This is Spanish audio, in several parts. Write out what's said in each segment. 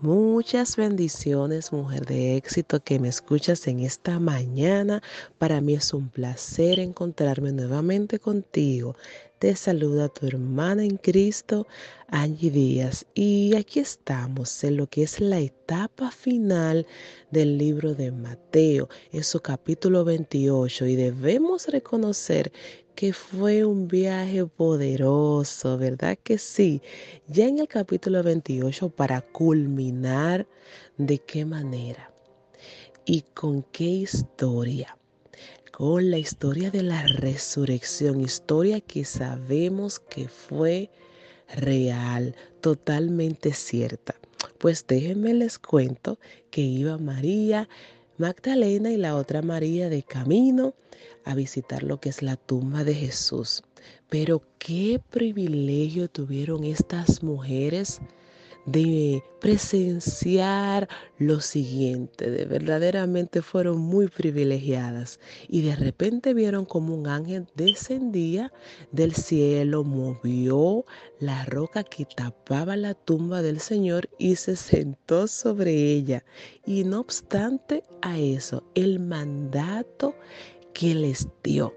Muchas bendiciones, mujer de éxito, que me escuchas en esta mañana. Para mí es un placer encontrarme nuevamente contigo. Te saluda tu hermana en Cristo, Angie Díaz. Y aquí estamos en lo que es la etapa final del libro de Mateo, es su capítulo 28. Y debemos reconocer que fue un viaje poderoso, ¿verdad que sí? Ya en el capítulo 28 para culminar, ¿de qué manera? ¿Y con qué historia? Con la historia de la resurrección, historia que sabemos que fue real, totalmente cierta. Pues déjenme les cuento que iba María Magdalena y la otra María de camino a visitar lo que es la tumba de Jesús. Pero qué privilegio tuvieron estas mujeres de presenciar lo siguiente, de verdaderamente fueron muy privilegiadas y de repente vieron como un ángel descendía del cielo, movió la roca que tapaba la tumba del Señor y se sentó sobre ella. Y no obstante a eso, el mandato que les dio.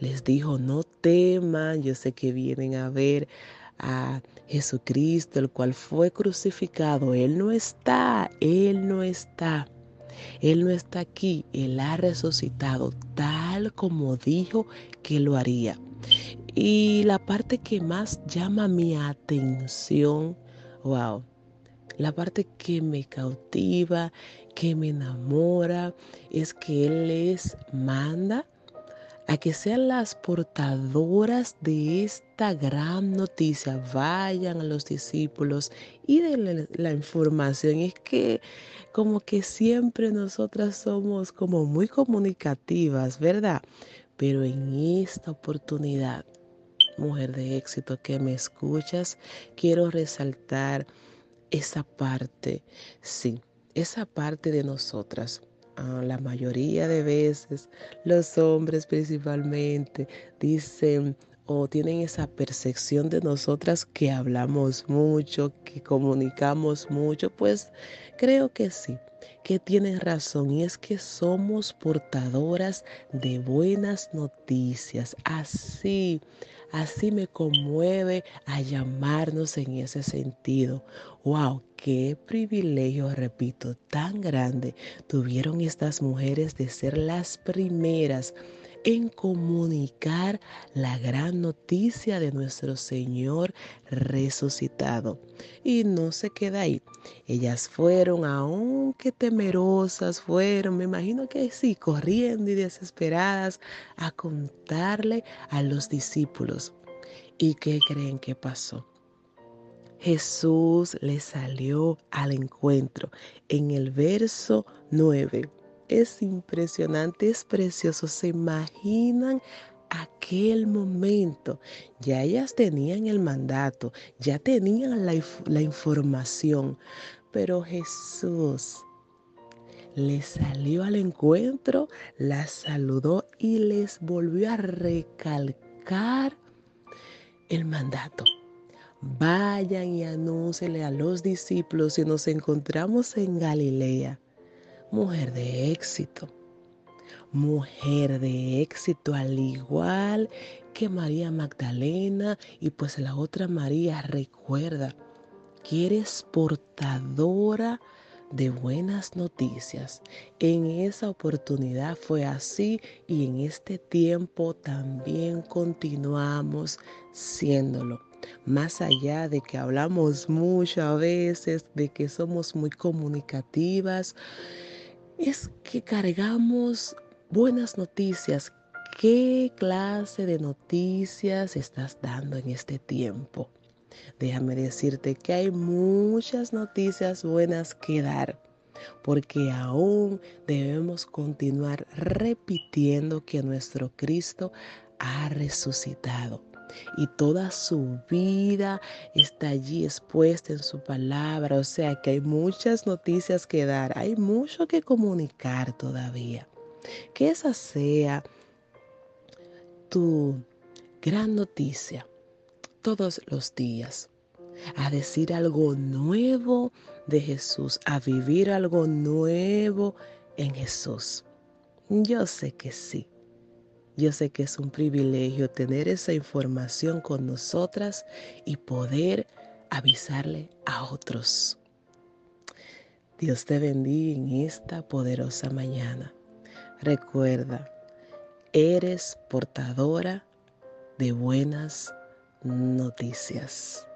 Les dijo, no teman, yo sé que vienen a ver a Jesucristo, el cual fue crucificado. Él no está, Él no está. Él no está aquí, Él ha resucitado tal como dijo que lo haría. Y la parte que más llama mi atención, wow, la parte que me cautiva, que me enamora, es que Él les manda a que sean las portadoras de esta gran noticia. Vayan a los discípulos y den la información. Es que como que siempre nosotras somos como muy comunicativas, ¿verdad? Pero en esta oportunidad, mujer de éxito que me escuchas, quiero resaltar esa parte, sí, esa parte de nosotras. Ah, la mayoría de veces, los hombres principalmente, dicen o tienen esa percepción de nosotras que hablamos mucho, que comunicamos mucho, pues creo que sí, que tienen razón y es que somos portadoras de buenas noticias. Así Así me conmueve a llamarnos en ese sentido. ¡Wow! Qué privilegio, repito, tan grande tuvieron estas mujeres de ser las primeras en comunicar la gran noticia de nuestro Señor resucitado. Y no se queda ahí. Ellas fueron, aunque temerosas fueron, me imagino que sí, corriendo y desesperadas a contarle a los discípulos. ¿Y qué creen que pasó? Jesús les salió al encuentro en el verso 9 es impresionante, es precioso. ¿Se imaginan aquel momento? Ya ellas tenían el mandato, ya tenían la, la información, pero Jesús les salió al encuentro, las saludó y les volvió a recalcar el mandato. Vayan y anúncele a los discípulos si nos encontramos en Galilea mujer de éxito. Mujer de éxito, al igual que María Magdalena y pues la otra María, recuerda que eres portadora de buenas noticias. En esa oportunidad fue así y en este tiempo también continuamos siéndolo más allá de que hablamos mucho a veces, de que somos muy comunicativas, es que cargamos buenas noticias. ¿Qué clase de noticias estás dando en este tiempo? Déjame decirte que hay muchas noticias buenas que dar, porque aún debemos continuar repitiendo que nuestro Cristo ha resucitado y toda su vida está allí expuesta en su palabra. O sea que hay muchas noticias que dar, hay mucho que comunicar todavía. Que esa sea tu gran noticia todos los días. a decir algo nuevo de Jesús, a vivir algo nuevo en Jesús. Yo sé que sí. Yo sé que es un privilegio tener esa información con nosotras y poder avisarle a otros. Dios te bendiga en esta poderosa mañana. Recuerda, eres portadora de buenas noticias.